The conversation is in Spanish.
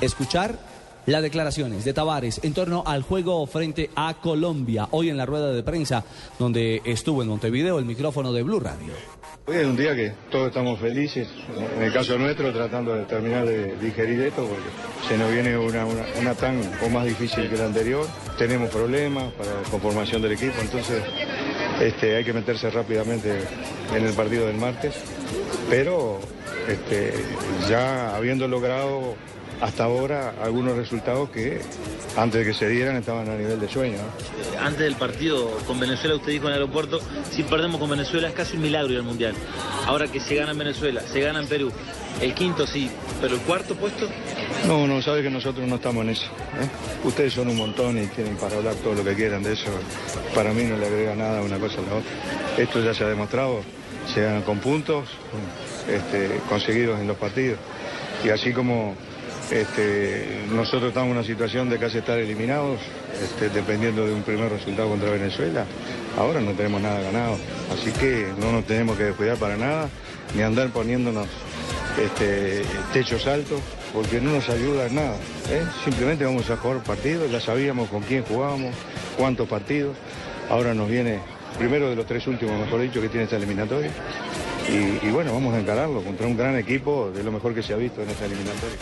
escuchar las declaraciones de Tavares en torno al juego frente a Colombia, hoy en la rueda de prensa, donde estuvo en Montevideo el micrófono de Blue Radio. Hoy es un día que todos estamos felices, en el caso nuestro tratando de terminar de digerir esto porque se nos viene una, una, tan o más difícil que la anterior, tenemos problemas para la conformación del equipo, entonces este, hay que meterse rápidamente en el partido del martes, pero este, ya habiendo logrado hasta ahora algunos resultados que antes de que se dieran estaban a nivel de sueño. Antes del partido con Venezuela, usted dijo en el aeropuerto, si perdemos con Venezuela es casi un milagro ir al Mundial. Ahora que se gana en Venezuela, se gana en Perú, el quinto sí, pero el cuarto puesto... No, no, sabe que nosotros no estamos en eso. ¿eh? Ustedes son un montón y tienen para hablar todo lo que quieran de eso. Para mí no le agrega nada una cosa a la otra. Esto ya se ha demostrado, se ganan con puntos este, conseguidos en los partidos. Y así como este, nosotros estamos en una situación de casi estar eliminados, este, dependiendo de un primer resultado contra Venezuela. Ahora no tenemos nada ganado, así que no nos tenemos que descuidar para nada, ni andar poniéndonos este, techos altos, porque no nos ayuda en nada. ¿eh? Simplemente vamos a jugar partidos, ya sabíamos con quién jugábamos, cuántos partidos. Ahora nos viene primero de los tres últimos, mejor dicho, que tiene esta eliminatoria. y bueno, vamos a encararlo contra un gran equipo de lo mejor que se ha visto en esta eliminatoria.